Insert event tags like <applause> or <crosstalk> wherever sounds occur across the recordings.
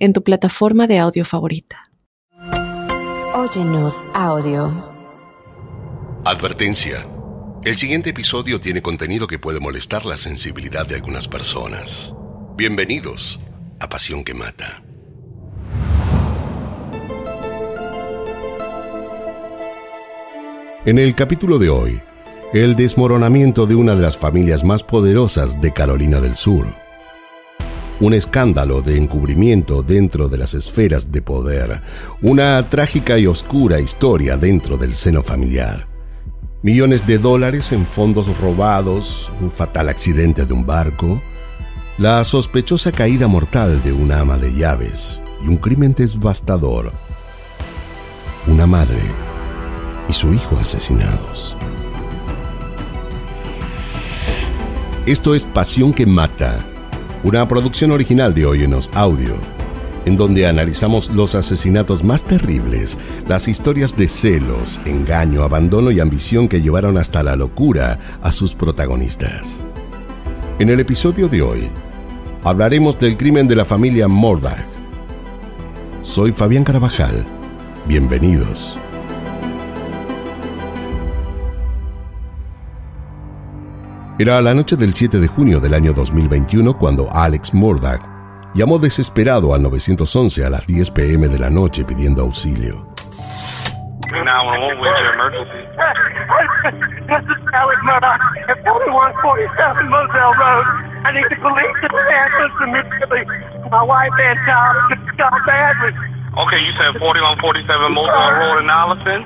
en tu plataforma de audio favorita. Óyenos audio. Advertencia. El siguiente episodio tiene contenido que puede molestar la sensibilidad de algunas personas. Bienvenidos a Pasión que Mata. En el capítulo de hoy, el desmoronamiento de una de las familias más poderosas de Carolina del Sur un escándalo de encubrimiento dentro de las esferas de poder, una trágica y oscura historia dentro del seno familiar. Millones de dólares en fondos robados, un fatal accidente de un barco, la sospechosa caída mortal de una ama de llaves y un crimen devastador. Una madre y su hijo asesinados. Esto es Pasión que Mata una producción original de Óyenos Audio, en donde analizamos los asesinatos más terribles, las historias de celos, engaño, abandono y ambición que llevaron hasta la locura a sus protagonistas. En el episodio de hoy, hablaremos del crimen de la familia Mordag. Soy Fabián Carabajal. Bienvenidos. Era la noche del 7 de junio del año 2021 cuando Alex Murdoch llamó desesperado al 911 a las 10 pm de la noche pidiendo auxilio. Okay, you said 4147 Moselle Road in Allison?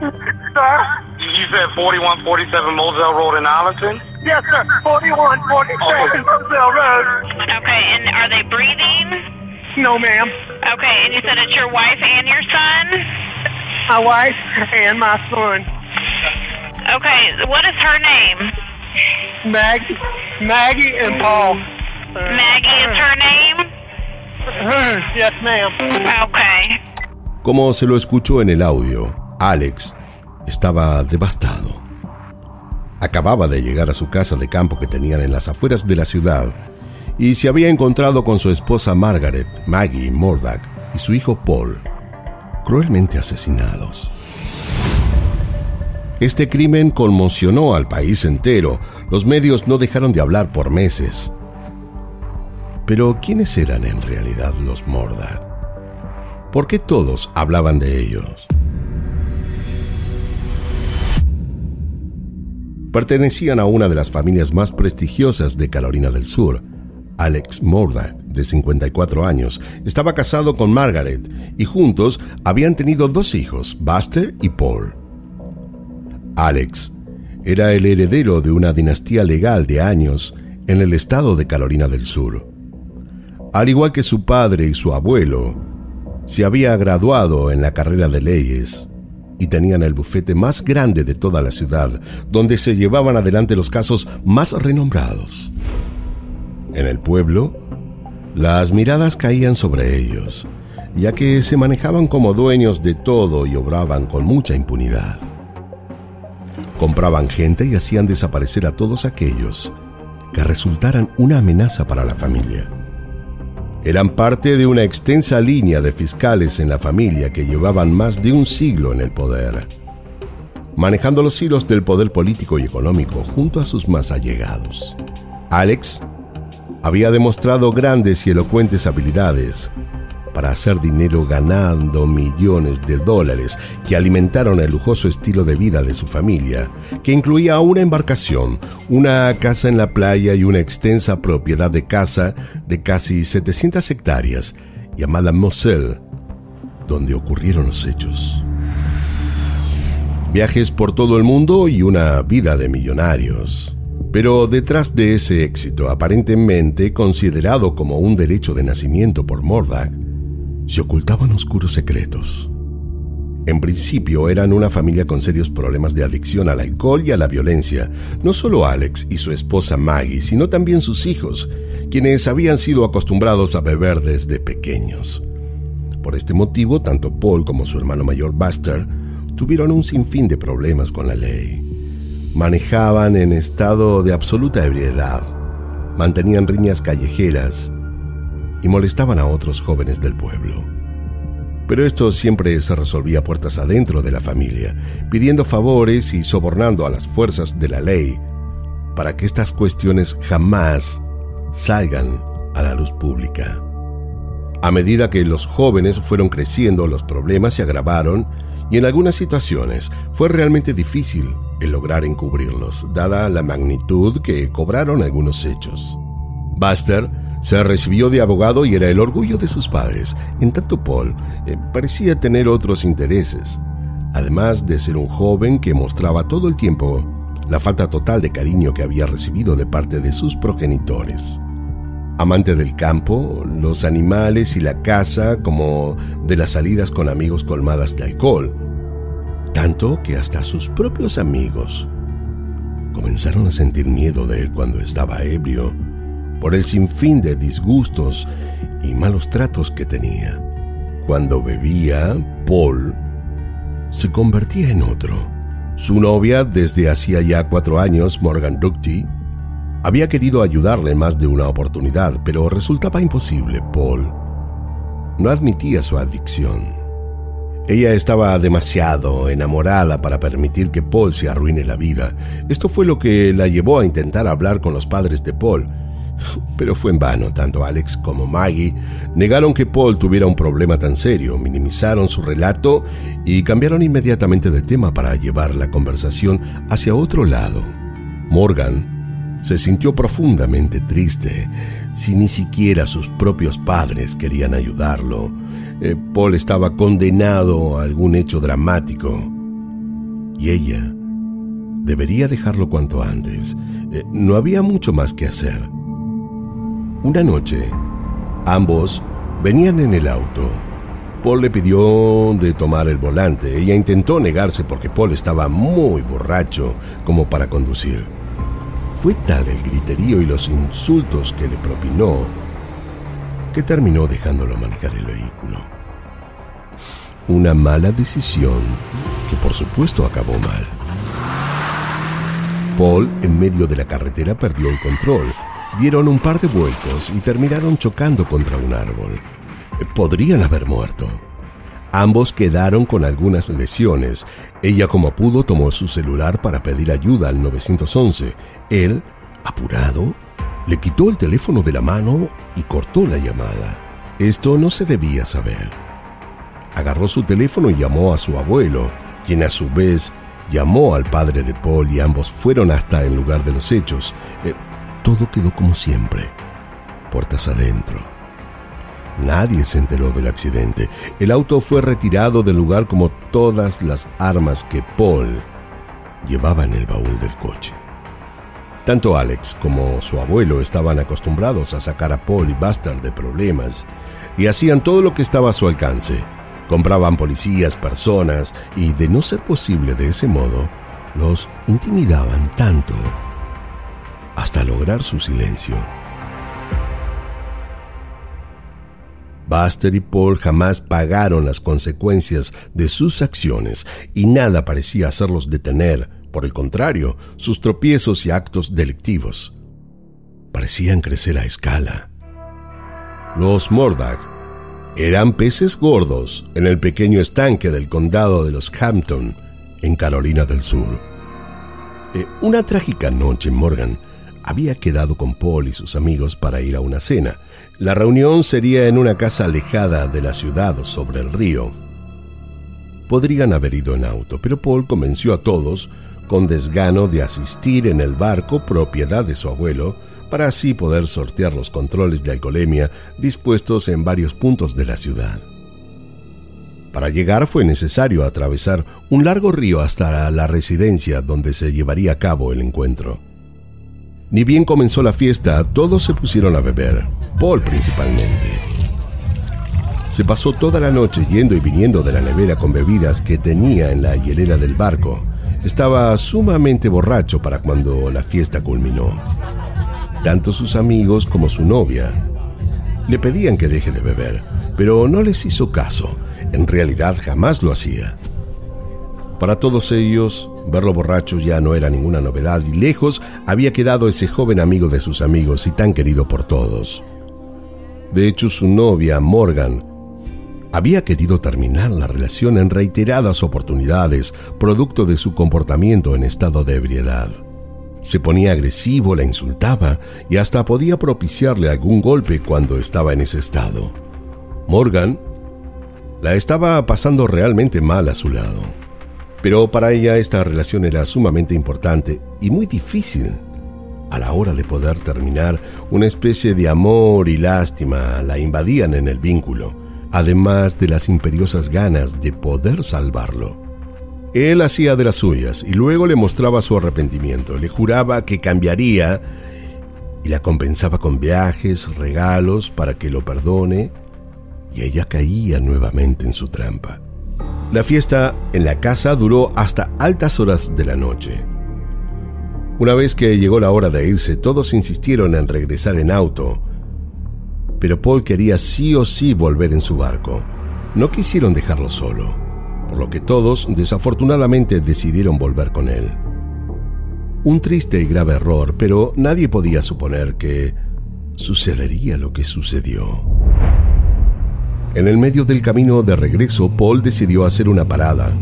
Sir? You said 4147 Moselle Road in Allison? Yes, sir. 4147 Okay. Roselle Road. Okay, and are they breathing? No, ma'am. Okay, and you said it's your wife and your son? My wife and my son. Okay, what is her name? Maggie, Maggie and Paul. Maggie is her name? Yes, ma'am. Okay. Como se lo escuchó en el audio, Alex estaba devastado. Acababa de llegar a su casa de campo que tenían en las afueras de la ciudad y se había encontrado con su esposa Margaret, Maggie Murdoch y su hijo Paul, cruelmente asesinados. Este crimen conmocionó al país entero. Los medios no dejaron de hablar por meses. Pero ¿quiénes eran en realidad los Murdoch? ¿Por qué todos hablaban de ellos? Pertenecían a una de las familias más prestigiosas de Carolina del Sur. Alex Murdoch, de 54 años, estaba casado con Margaret y juntos habían tenido dos hijos, Buster y Paul. Alex era el heredero de una dinastía legal de años en el estado de Carolina del Sur. Al igual que su padre y su abuelo, se había graduado en la carrera de leyes y tenían el bufete más grande de toda la ciudad, donde se llevaban adelante los casos más renombrados. En el pueblo, las miradas caían sobre ellos, ya que se manejaban como dueños de todo y obraban con mucha impunidad. Compraban gente y hacían desaparecer a todos aquellos que resultaran una amenaza para la familia eran parte de una extensa línea de fiscales en la familia que llevaban más de un siglo en el poder, manejando los hilos del poder político y económico junto a sus más allegados. Alex había demostrado grandes y elocuentes habilidades para hacer dinero ganando millones de dólares que alimentaron el lujoso estilo de vida de su familia, que incluía una embarcación, una casa en la playa y una extensa propiedad de casa de casi 700 hectáreas llamada Moselle, donde ocurrieron los hechos. Viajes por todo el mundo y una vida de millonarios. Pero detrás de ese éxito, aparentemente considerado como un derecho de nacimiento por Murdoch, se ocultaban oscuros secretos. En principio eran una familia con serios problemas de adicción al alcohol y a la violencia, no solo Alex y su esposa Maggie, sino también sus hijos, quienes habían sido acostumbrados a beber desde pequeños. Por este motivo, tanto Paul como su hermano mayor Buster tuvieron un sinfín de problemas con la ley. Manejaban en estado de absoluta ebriedad, mantenían riñas callejeras y molestaban a otros jóvenes del pueblo. Pero esto siempre se resolvía puertas adentro de la familia, pidiendo favores y sobornando a las fuerzas de la ley para que estas cuestiones jamás salgan a la luz pública. A medida que los jóvenes fueron creciendo, los problemas se agravaron y en algunas situaciones fue realmente difícil el lograr encubrirlos, dada la magnitud que cobraron algunos hechos. Buster se recibió de abogado y era el orgullo de sus padres, en tanto Paul eh, parecía tener otros intereses, además de ser un joven que mostraba todo el tiempo la falta total de cariño que había recibido de parte de sus progenitores. Amante del campo, los animales y la caza, como de las salidas con amigos colmadas de alcohol, tanto que hasta sus propios amigos comenzaron a sentir miedo de él cuando estaba ebrio por el sinfín de disgustos y malos tratos que tenía. Cuando bebía, Paul se convertía en otro. Su novia, desde hacía ya cuatro años, Morgan Ducty, había querido ayudarle más de una oportunidad, pero resultaba imposible. Paul no admitía su adicción. Ella estaba demasiado enamorada para permitir que Paul se arruine la vida. Esto fue lo que la llevó a intentar hablar con los padres de Paul, pero fue en vano, tanto Alex como Maggie negaron que Paul tuviera un problema tan serio, minimizaron su relato y cambiaron inmediatamente de tema para llevar la conversación hacia otro lado. Morgan se sintió profundamente triste, si ni siquiera sus propios padres querían ayudarlo. Eh, Paul estaba condenado a algún hecho dramático y ella debería dejarlo cuanto antes. Eh, no había mucho más que hacer. Una noche, ambos venían en el auto. Paul le pidió de tomar el volante. Ella intentó negarse porque Paul estaba muy borracho como para conducir. Fue tal el griterío y los insultos que le propinó que terminó dejándolo manejar el vehículo. Una mala decisión que por supuesto acabó mal. Paul, en medio de la carretera, perdió el control dieron un par de vueltos y terminaron chocando contra un árbol. Podrían haber muerto. Ambos quedaron con algunas lesiones. Ella como pudo tomó su celular para pedir ayuda al 911. Él, apurado, le quitó el teléfono de la mano y cortó la llamada. Esto no se debía saber. Agarró su teléfono y llamó a su abuelo, quien a su vez llamó al padre de Paul y ambos fueron hasta el lugar de los hechos. Eh, todo quedó como siempre, puertas adentro. Nadie se enteró del accidente. El auto fue retirado del lugar como todas las armas que Paul llevaba en el baúl del coche. Tanto Alex como su abuelo estaban acostumbrados a sacar a Paul y Buster de problemas y hacían todo lo que estaba a su alcance. Compraban policías, personas y, de no ser posible de ese modo, los intimidaban tanto hasta lograr su silencio. Buster y Paul jamás pagaron las consecuencias de sus acciones y nada parecía hacerlos detener, por el contrario, sus tropiezos y actos delictivos parecían crecer a escala. Los Mordag eran peces gordos en el pequeño estanque del condado de los Hampton, en Carolina del Sur. Eh, una trágica noche, Morgan había quedado con Paul y sus amigos para ir a una cena. La reunión sería en una casa alejada de la ciudad sobre el río. Podrían haber ido en auto, pero Paul convenció a todos, con desgano, de asistir en el barco propiedad de su abuelo, para así poder sortear los controles de alcoholemia dispuestos en varios puntos de la ciudad. Para llegar fue necesario atravesar un largo río hasta la residencia donde se llevaría a cabo el encuentro. Ni bien comenzó la fiesta, todos se pusieron a beber, Paul principalmente. Se pasó toda la noche yendo y viniendo de la nevera con bebidas que tenía en la hielera del barco. Estaba sumamente borracho para cuando la fiesta culminó. Tanto sus amigos como su novia le pedían que deje de beber, pero no les hizo caso. En realidad jamás lo hacía. Para todos ellos, verlo borracho ya no era ninguna novedad y lejos había quedado ese joven amigo de sus amigos y tan querido por todos. De hecho, su novia, Morgan, había querido terminar la relación en reiteradas oportunidades, producto de su comportamiento en estado de ebriedad. Se ponía agresivo, la insultaba y hasta podía propiciarle algún golpe cuando estaba en ese estado. Morgan la estaba pasando realmente mal a su lado. Pero para ella esta relación era sumamente importante y muy difícil. A la hora de poder terminar, una especie de amor y lástima la invadían en el vínculo, además de las imperiosas ganas de poder salvarlo. Él hacía de las suyas y luego le mostraba su arrepentimiento, le juraba que cambiaría y la compensaba con viajes, regalos para que lo perdone, y ella caía nuevamente en su trampa. La fiesta en la casa duró hasta altas horas de la noche. Una vez que llegó la hora de irse, todos insistieron en regresar en auto, pero Paul quería sí o sí volver en su barco. No quisieron dejarlo solo, por lo que todos desafortunadamente decidieron volver con él. Un triste y grave error, pero nadie podía suponer que sucedería lo que sucedió. En el medio del camino de regreso, Paul decidió hacer una parada.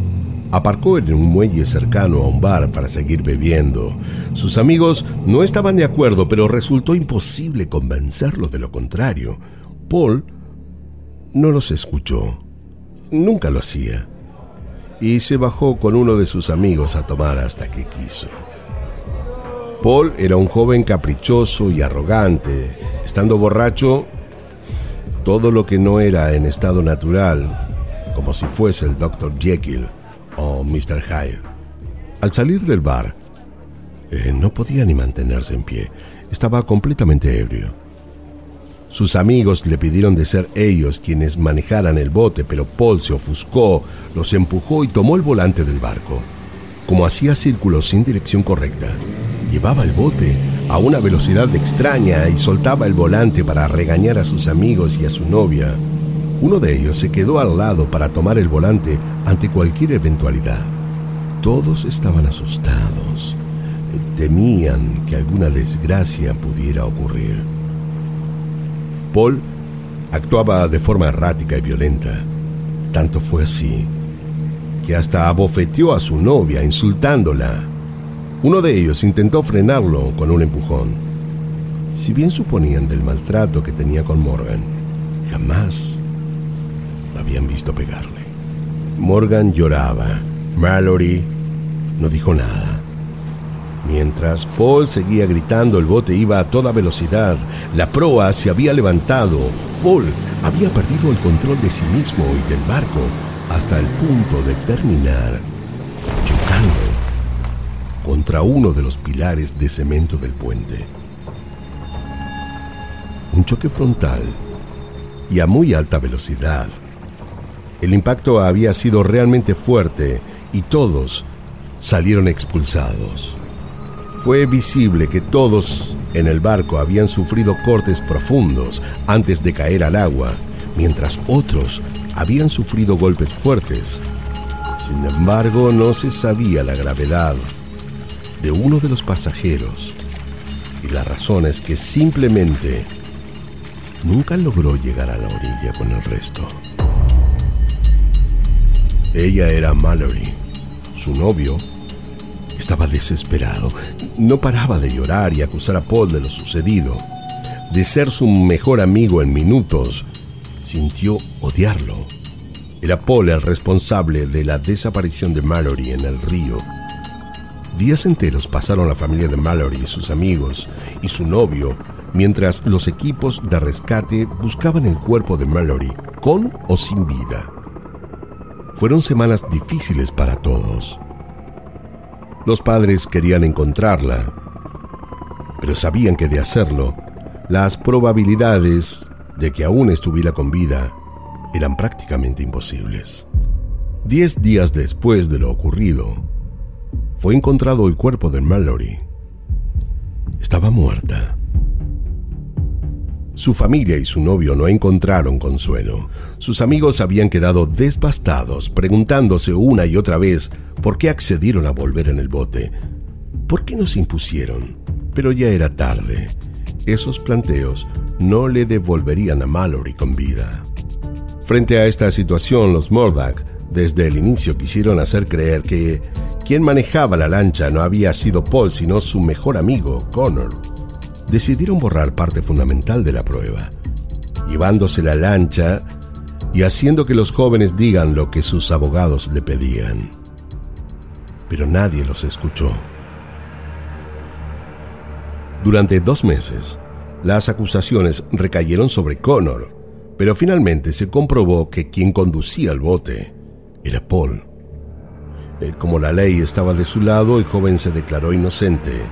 Aparcó en un muelle cercano a un bar para seguir bebiendo. Sus amigos no estaban de acuerdo, pero resultó imposible convencerlos de lo contrario. Paul no los escuchó. Nunca lo hacía. Y se bajó con uno de sus amigos a tomar hasta que quiso. Paul era un joven caprichoso y arrogante. Estando borracho, todo lo que no era en estado natural, como si fuese el Dr. Jekyll o Mr. Hyde. Al salir del bar, eh, no podía ni mantenerse en pie, estaba completamente ebrio. Sus amigos le pidieron de ser ellos quienes manejaran el bote, pero Paul se ofuscó, los empujó y tomó el volante del barco. Como hacía círculos sin dirección correcta, llevaba el bote a una velocidad extraña y soltaba el volante para regañar a sus amigos y a su novia. Uno de ellos se quedó al lado para tomar el volante ante cualquier eventualidad. Todos estaban asustados. Temían que alguna desgracia pudiera ocurrir. Paul actuaba de forma errática y violenta. Tanto fue así que hasta abofeteó a su novia insultándola uno de ellos intentó frenarlo con un empujón. Si bien suponían del maltrato que tenía con Morgan, jamás lo habían visto pegarle. Morgan lloraba. Mallory no dijo nada. Mientras Paul seguía gritando, el bote iba a toda velocidad. La proa se había levantado. Paul había perdido el control de sí mismo y del barco hasta el punto de terminar contra uno de los pilares de cemento del puente. Un choque frontal y a muy alta velocidad. El impacto había sido realmente fuerte y todos salieron expulsados. Fue visible que todos en el barco habían sufrido cortes profundos antes de caer al agua, mientras otros habían sufrido golpes fuertes. Sin embargo, no se sabía la gravedad de uno de los pasajeros y la razón es que simplemente nunca logró llegar a la orilla con el resto. Ella era Mallory. Su novio estaba desesperado. No paraba de llorar y acusar a Paul de lo sucedido. De ser su mejor amigo en minutos, sintió odiarlo. Era Paul el responsable de la desaparición de Mallory en el río Días enteros pasaron la familia de Mallory sus amigos y su novio mientras los equipos de rescate buscaban el cuerpo de Mallory, con o sin vida. Fueron semanas difíciles para todos. Los padres querían encontrarla, pero sabían que de hacerlo, las probabilidades de que aún estuviera con vida eran prácticamente imposibles. Diez días después de lo ocurrido, fue encontrado el cuerpo de Mallory. Estaba muerta. Su familia y su novio no encontraron consuelo. Sus amigos habían quedado devastados, preguntándose una y otra vez por qué accedieron a volver en el bote. ¿Por qué nos impusieron? Pero ya era tarde. Esos planteos no le devolverían a Mallory con vida. Frente a esta situación, los Murdoch desde el inicio quisieron hacer creer que quien manejaba la lancha no había sido Paul, sino su mejor amigo, Connor decidieron borrar parte fundamental de la prueba, llevándose la lancha y haciendo que los jóvenes digan lo que sus abogados le pedían. Pero nadie los escuchó. Durante dos meses, las acusaciones recayeron sobre Connor, pero finalmente se comprobó que quien conducía el bote era Paul. Eh, como la ley estaba de su lado, el joven se declaró inocente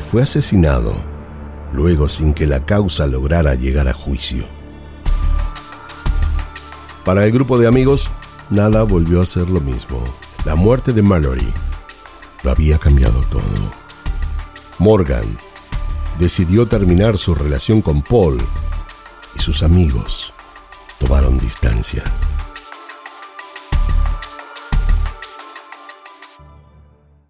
fue asesinado, luego sin que la causa lograra llegar a juicio. Para el grupo de amigos, nada volvió a ser lo mismo. La muerte de Mallory lo había cambiado todo. Morgan decidió terminar su relación con Paul y sus amigos tomaron distancia.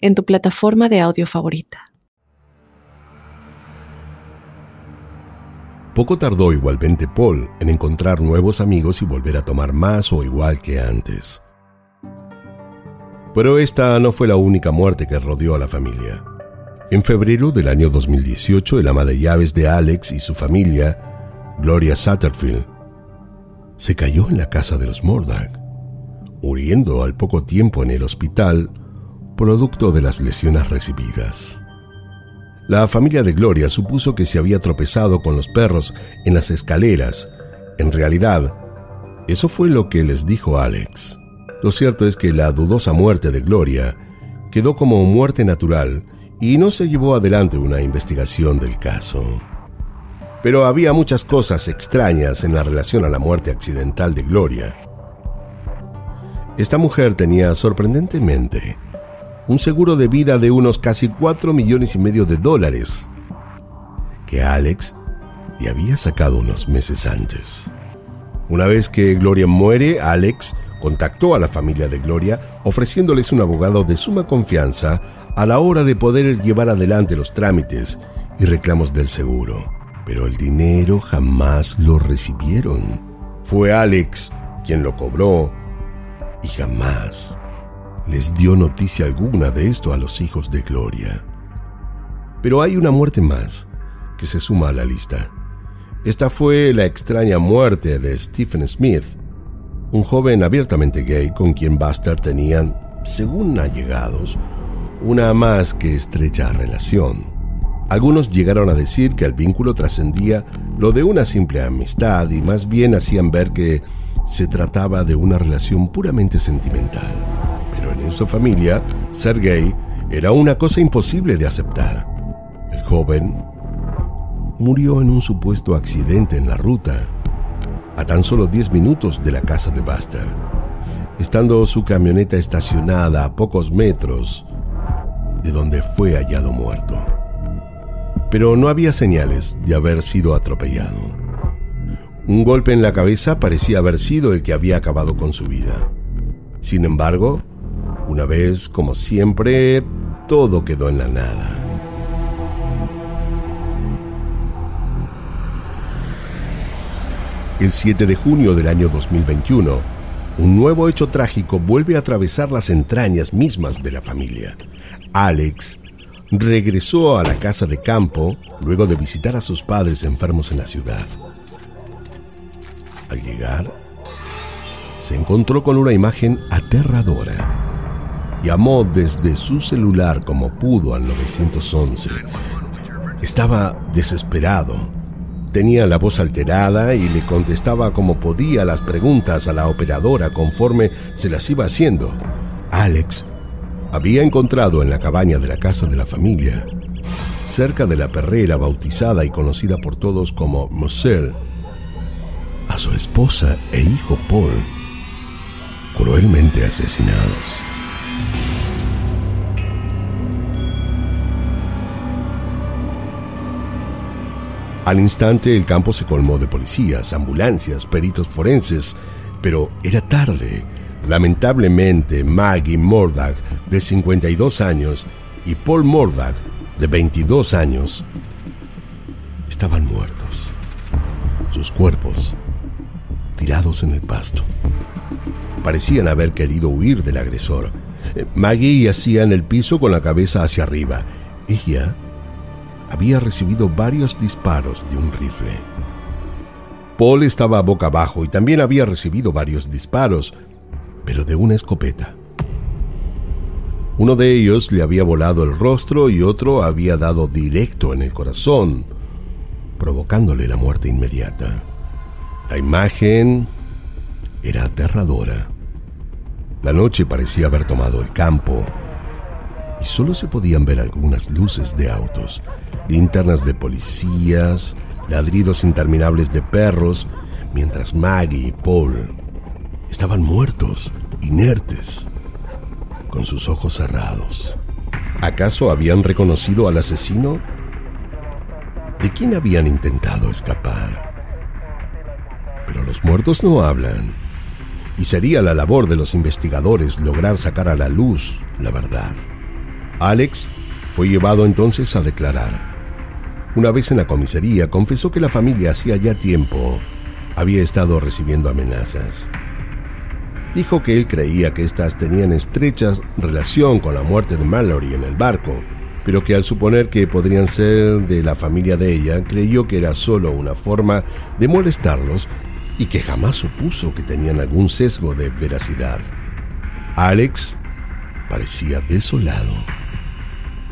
en tu plataforma de audio favorita. Poco tardó igualmente Paul en encontrar nuevos amigos y volver a tomar más o igual que antes. Pero esta no fue la única muerte que rodeó a la familia. En febrero del año 2018, el ama de llaves de Alex y su familia, Gloria Satterfield, se cayó en la casa de los Murdoch, muriendo al poco tiempo en el hospital producto de las lesiones recibidas. La familia de Gloria supuso que se había tropezado con los perros en las escaleras. En realidad, eso fue lo que les dijo Alex. Lo cierto es que la dudosa muerte de Gloria quedó como muerte natural y no se llevó adelante una investigación del caso. Pero había muchas cosas extrañas en la relación a la muerte accidental de Gloria. Esta mujer tenía sorprendentemente un seguro de vida de unos casi 4 millones y medio de dólares, que Alex le había sacado unos meses antes. Una vez que Gloria muere, Alex contactó a la familia de Gloria ofreciéndoles un abogado de suma confianza a la hora de poder llevar adelante los trámites y reclamos del seguro. Pero el dinero jamás lo recibieron. Fue Alex quien lo cobró y jamás les dio noticia alguna de esto a los hijos de Gloria. Pero hay una muerte más que se suma a la lista. Esta fue la extraña muerte de Stephen Smith, un joven abiertamente gay con quien Buster tenían, según allegados, una más que estrecha relación. Algunos llegaron a decir que el vínculo trascendía lo de una simple amistad y más bien hacían ver que se trataba de una relación puramente sentimental en su familia, ser gay era una cosa imposible de aceptar. El joven murió en un supuesto accidente en la ruta, a tan solo 10 minutos de la casa de Buster, estando su camioneta estacionada a pocos metros de donde fue hallado muerto. Pero no había señales de haber sido atropellado. Un golpe en la cabeza parecía haber sido el que había acabado con su vida. Sin embargo, una vez, como siempre, todo quedó en la nada. El 7 de junio del año 2021, un nuevo hecho trágico vuelve a atravesar las entrañas mismas de la familia. Alex regresó a la casa de campo luego de visitar a sus padres enfermos en la ciudad. Al llegar, se encontró con una imagen aterradora. Llamó desde su celular como pudo al 911. Estaba desesperado. Tenía la voz alterada y le contestaba como podía las preguntas a la operadora conforme se las iba haciendo. Alex había encontrado en la cabaña de la casa de la familia, cerca de la perrera bautizada y conocida por todos como Moselle, a su esposa e hijo Paul, cruelmente asesinados. Al instante el campo se colmó de policías, ambulancias, peritos forenses, pero era tarde. Lamentablemente, Maggie Mordag, de 52 años, y Paul Mordag, de 22 años, estaban muertos. Sus cuerpos tirados en el pasto. Parecían haber querido huir del agresor. Maggie yacía en el piso con la cabeza hacia arriba. Ella había recibido varios disparos de un rifle. Paul estaba boca abajo y también había recibido varios disparos, pero de una escopeta. Uno de ellos le había volado el rostro y otro había dado directo en el corazón, provocándole la muerte inmediata. La imagen era aterradora. La noche parecía haber tomado el campo y solo se podían ver algunas luces de autos, linternas de policías, ladridos interminables de perros, mientras Maggie y Paul estaban muertos, inertes, con sus ojos cerrados. ¿Acaso habían reconocido al asesino? ¿De quién habían intentado escapar? Pero los muertos no hablan, y sería la labor de los investigadores lograr sacar a la luz la verdad. Alex fue llevado entonces a declarar. Una vez en la comisaría, confesó que la familia hacía ya tiempo había estado recibiendo amenazas. Dijo que él creía que éstas tenían estrecha relación con la muerte de Mallory en el barco, pero que al suponer que podrían ser de la familia de ella, creyó que era solo una forma de molestarlos y que jamás supuso que tenían algún sesgo de veracidad. Alex parecía desolado.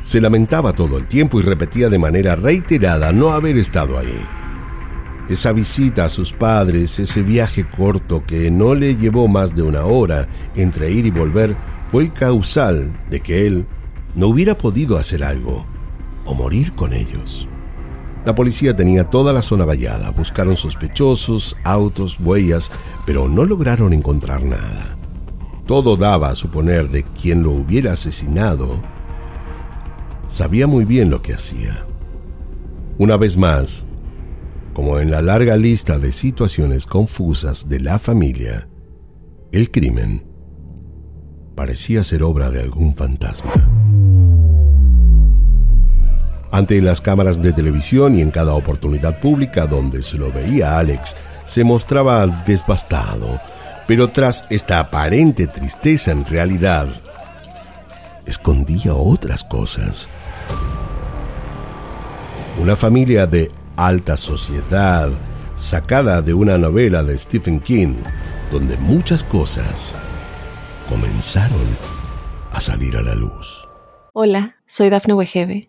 Se lamentaba todo el tiempo y repetía de manera reiterada no haber estado ahí. Esa visita a sus padres, ese viaje corto que no le llevó más de una hora entre ir y volver, fue el causal de que él no hubiera podido hacer algo o morir con ellos. La policía tenía toda la zona vallada, buscaron sospechosos, autos, huellas, pero no lograron encontrar nada. Todo daba a suponer de quien lo hubiera asesinado sabía muy bien lo que hacía. Una vez más, como en la larga lista de situaciones confusas de la familia, el crimen parecía ser obra de algún fantasma. Ante las cámaras de televisión y en cada oportunidad pública donde se lo veía Alex, se mostraba devastado, pero tras esta aparente tristeza en realidad escondía otras cosas. Una familia de alta sociedad sacada de una novela de Stephen King, donde muchas cosas comenzaron a salir a la luz. Hola, soy Dafne Wegebe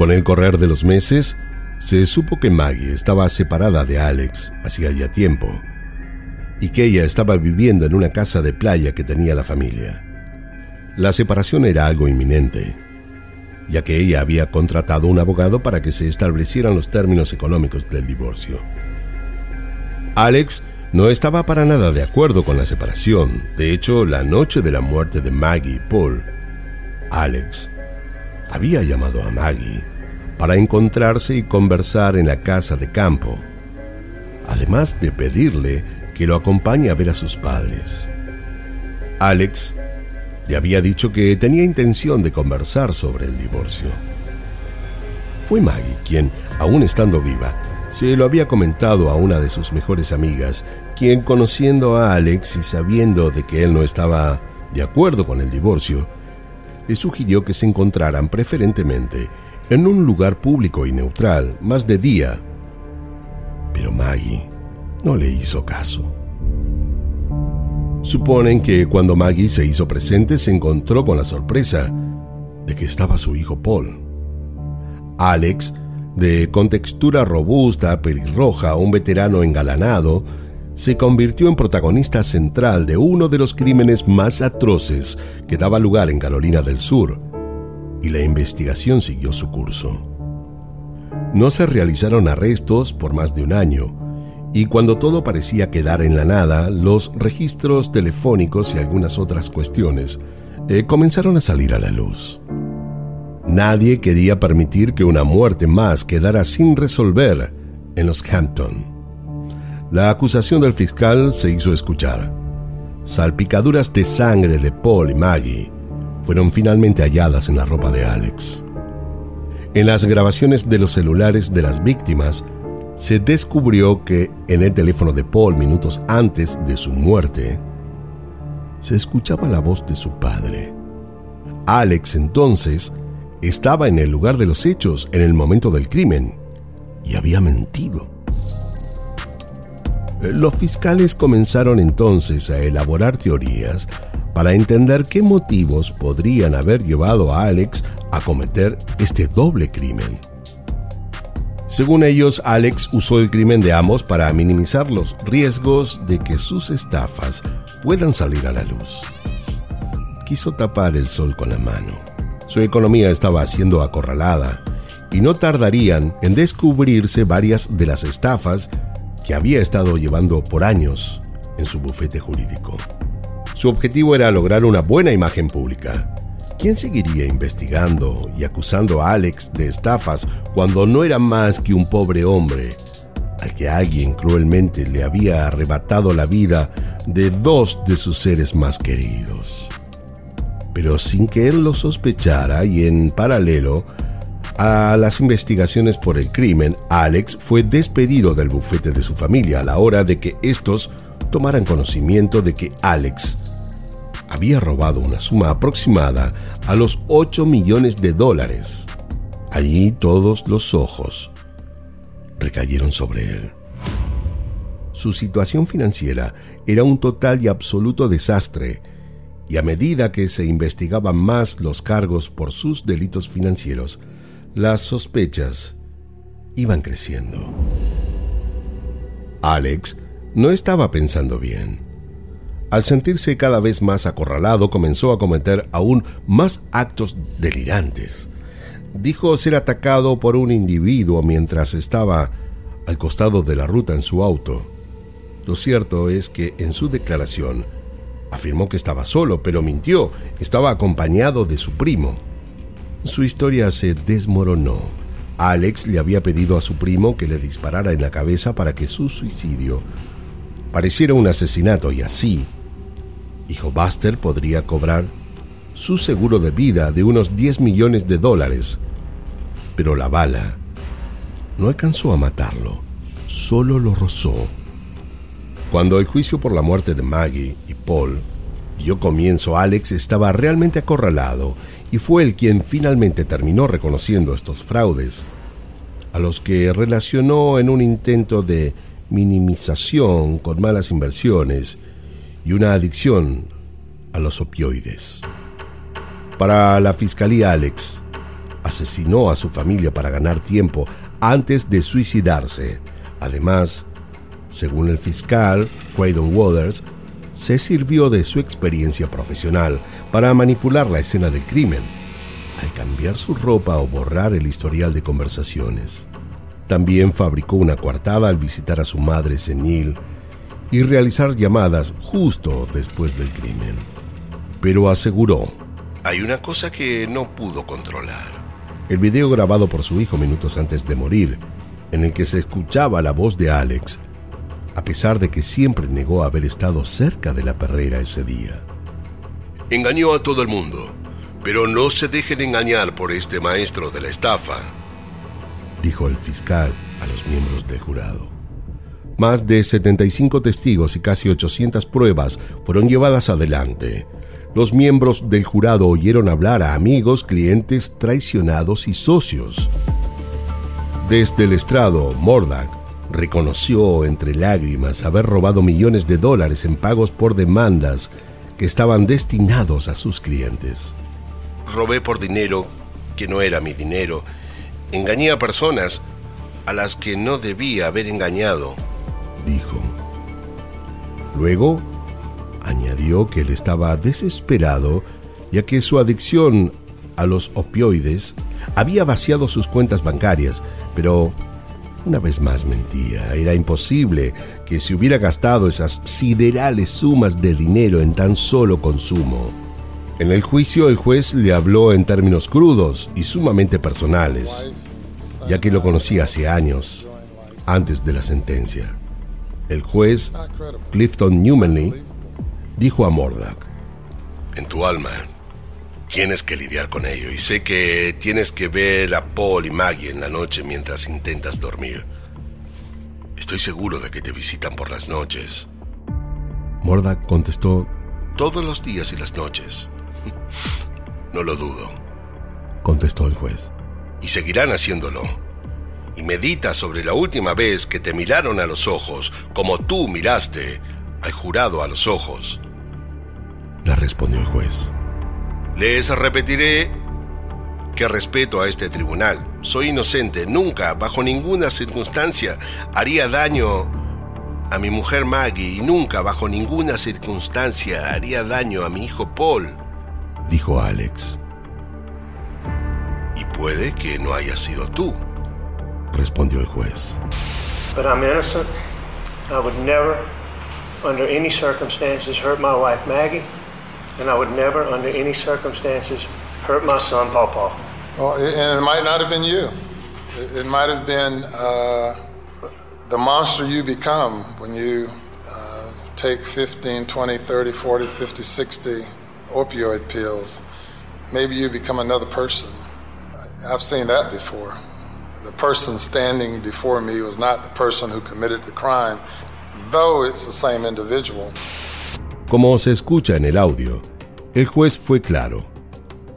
Con el correr de los meses, se supo que Maggie estaba separada de Alex hacía ya tiempo y que ella estaba viviendo en una casa de playa que tenía la familia. La separación era algo inminente, ya que ella había contratado un abogado para que se establecieran los términos económicos del divorcio. Alex no estaba para nada de acuerdo con la separación. De hecho, la noche de la muerte de Maggie y Paul, Alex había llamado a Maggie para encontrarse y conversar en la casa de campo, además de pedirle que lo acompañe a ver a sus padres. Alex le había dicho que tenía intención de conversar sobre el divorcio. Fue Maggie quien, aún estando viva, se lo había comentado a una de sus mejores amigas, quien conociendo a Alex y sabiendo de que él no estaba de acuerdo con el divorcio, le sugirió que se encontraran preferentemente en un lugar público y neutral, más de día. Pero Maggie no le hizo caso. Suponen que cuando Maggie se hizo presente se encontró con la sorpresa de que estaba su hijo Paul. Alex, de contextura robusta, pelirroja, un veterano engalanado, se convirtió en protagonista central de uno de los crímenes más atroces que daba lugar en Carolina del Sur, y la investigación siguió su curso. No se realizaron arrestos por más de un año, y cuando todo parecía quedar en la nada, los registros telefónicos y algunas otras cuestiones eh, comenzaron a salir a la luz. Nadie quería permitir que una muerte más quedara sin resolver en los Hampton. La acusación del fiscal se hizo escuchar. Salpicaduras de sangre de Paul y Maggie fueron finalmente halladas en la ropa de Alex. En las grabaciones de los celulares de las víctimas, se descubrió que en el teléfono de Paul minutos antes de su muerte, se escuchaba la voz de su padre. Alex entonces estaba en el lugar de los hechos en el momento del crimen y había mentido. Los fiscales comenzaron entonces a elaborar teorías para entender qué motivos podrían haber llevado a Alex a cometer este doble crimen. Según ellos, Alex usó el crimen de ambos para minimizar los riesgos de que sus estafas puedan salir a la luz. Quiso tapar el sol con la mano. Su economía estaba siendo acorralada y no tardarían en descubrirse varias de las estafas que había estado llevando por años en su bufete jurídico. Su objetivo era lograr una buena imagen pública. ¿Quién seguiría investigando y acusando a Alex de estafas cuando no era más que un pobre hombre al que alguien cruelmente le había arrebatado la vida de dos de sus seres más queridos? Pero sin que él lo sospechara y en paralelo, a las investigaciones por el crimen, Alex fue despedido del bufete de su familia a la hora de que estos tomaran conocimiento de que Alex había robado una suma aproximada a los 8 millones de dólares. Allí todos los ojos recayeron sobre él. Su situación financiera era un total y absoluto desastre, y a medida que se investigaban más los cargos por sus delitos financieros, las sospechas iban creciendo. Alex no estaba pensando bien. Al sentirse cada vez más acorralado, comenzó a cometer aún más actos delirantes. Dijo ser atacado por un individuo mientras estaba al costado de la ruta en su auto. Lo cierto es que en su declaración afirmó que estaba solo, pero mintió, estaba acompañado de su primo. Su historia se desmoronó. Alex le había pedido a su primo que le disparara en la cabeza para que su suicidio pareciera un asesinato y así, hijo Buster podría cobrar su seguro de vida de unos 10 millones de dólares. Pero la bala no alcanzó a matarlo, solo lo rozó. Cuando el juicio por la muerte de Maggie y Paul dio comienzo, Alex estaba realmente acorralado y fue él quien finalmente terminó reconociendo estos fraudes, a los que relacionó en un intento de minimización con malas inversiones y una adicción a los opioides. Para la fiscalía, Alex asesinó a su familia para ganar tiempo antes de suicidarse. Además, según el fiscal Craydon Waters, se sirvió de su experiencia profesional para manipular la escena del crimen, al cambiar su ropa o borrar el historial de conversaciones. También fabricó una coartada al visitar a su madre senil y realizar llamadas justo después del crimen. Pero aseguró, hay una cosa que no pudo controlar. el video grabado por su hijo minutos antes de morir, en el que se escuchaba la voz de Alex, a pesar de que siempre negó haber estado cerca de la perrera ese día. Engañó a todo el mundo, pero no se dejen engañar por este maestro de la estafa, dijo el fiscal a los miembros del jurado. Más de 75 testigos y casi 800 pruebas fueron llevadas adelante. Los miembros del jurado oyeron hablar a amigos, clientes, traicionados y socios. Desde el estrado, Mordak reconoció entre lágrimas haber robado millones de dólares en pagos por demandas que estaban destinados a sus clientes. Robé por dinero que no era mi dinero. Engañé a personas a las que no debía haber engañado, dijo. Luego, añadió que él estaba desesperado ya que su adicción a los opioides había vaciado sus cuentas bancarias, pero una vez más mentía. Era imposible que se hubiera gastado esas siderales sumas de dinero en tan solo consumo. En el juicio el juez le habló en términos crudos y sumamente personales, ya que lo conocía hace años, antes de la sentencia. El juez, Clifton Newmanley, dijo a Mordak, en tu alma, tienes que lidiar con ello y sé que tienes que ver a Paul y Maggie en la noche mientras intentas dormir. Estoy seguro de que te visitan por las noches. Mordak contestó, todos los días y las noches. <laughs> No lo dudo, contestó el juez. Y seguirán haciéndolo. Y medita sobre la última vez que te miraron a los ojos, como tú miraste al jurado a los ojos. Le respondió el juez. Les repetiré que respeto a este tribunal. Soy inocente. Nunca, bajo ninguna circunstancia, haría daño a mi mujer Maggie y nunca, bajo ninguna circunstancia, haría daño a mi hijo Paul, dijo Alex. Y puede que no haya sido tú, respondió el juez. But I'm innocent. I would never, under any circumstances, hurt my wife Maggie, and I would never, under any circumstances, hurt my son Paul. Well, and it might not have been you. It, it might have been uh, the monster you become when you uh, take 15, 20, 30, 40, 50, 60 opioid pills. Maybe you become another person. I've seen that before. The person standing before me was not the person who committed the crime, though it's the same individual. Como se escucha en el audio, el juez fue claro.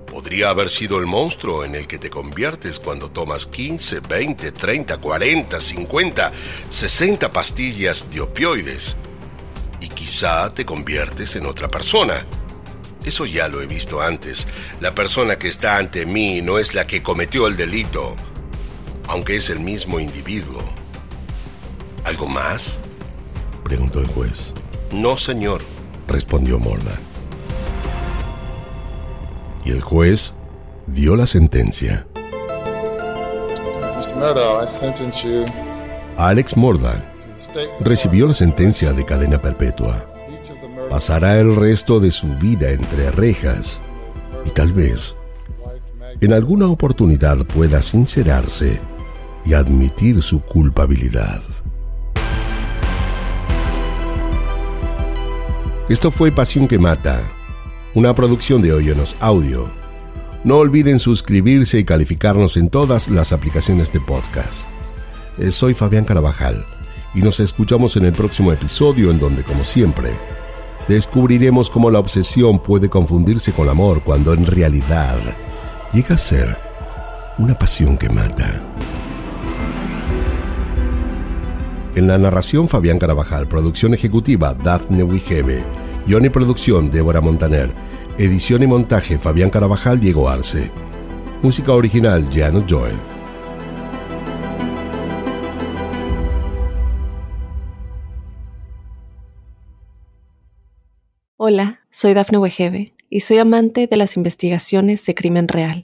Podría haber sido el monstruo en el que te conviertes cuando tomas 15, 20, 30, 40, 50, 60 pastillas de opioides. Y quizá te conviertes en otra persona. Eso ya lo he visto antes. La persona que está ante mí no es la que cometió el delito, aunque es el mismo individuo. ¿Algo más? preguntó el juez. No, señor, respondió Morda. Y el juez dio la sentencia. Mr. Murdoch, I sentence you Alex Morda recibió la sentencia de cadena perpetua. Pasará el resto de su vida entre rejas y tal vez en alguna oportunidad pueda sincerarse y admitir su culpabilidad. Esto fue Pasión que Mata, una producción de Oyonos Audio. No olviden suscribirse y calificarnos en todas las aplicaciones de podcast. Eh, Soy Fabián Carabajal y nos escuchamos en el próximo episodio en donde, como siempre, descubriremos cómo la obsesión puede confundirse con amor cuando en realidad llega a ser una pasión que mata. En la narración Fabián Carabajal, producción ejecutiva Daphne Wigebe, guion producción Débora Montaner, edición y montaje Fabián Carabajal Diego Arce, música original Janet Joel. Hola, soy Dafne Wegebe y soy amante de las investigaciones de crimen real.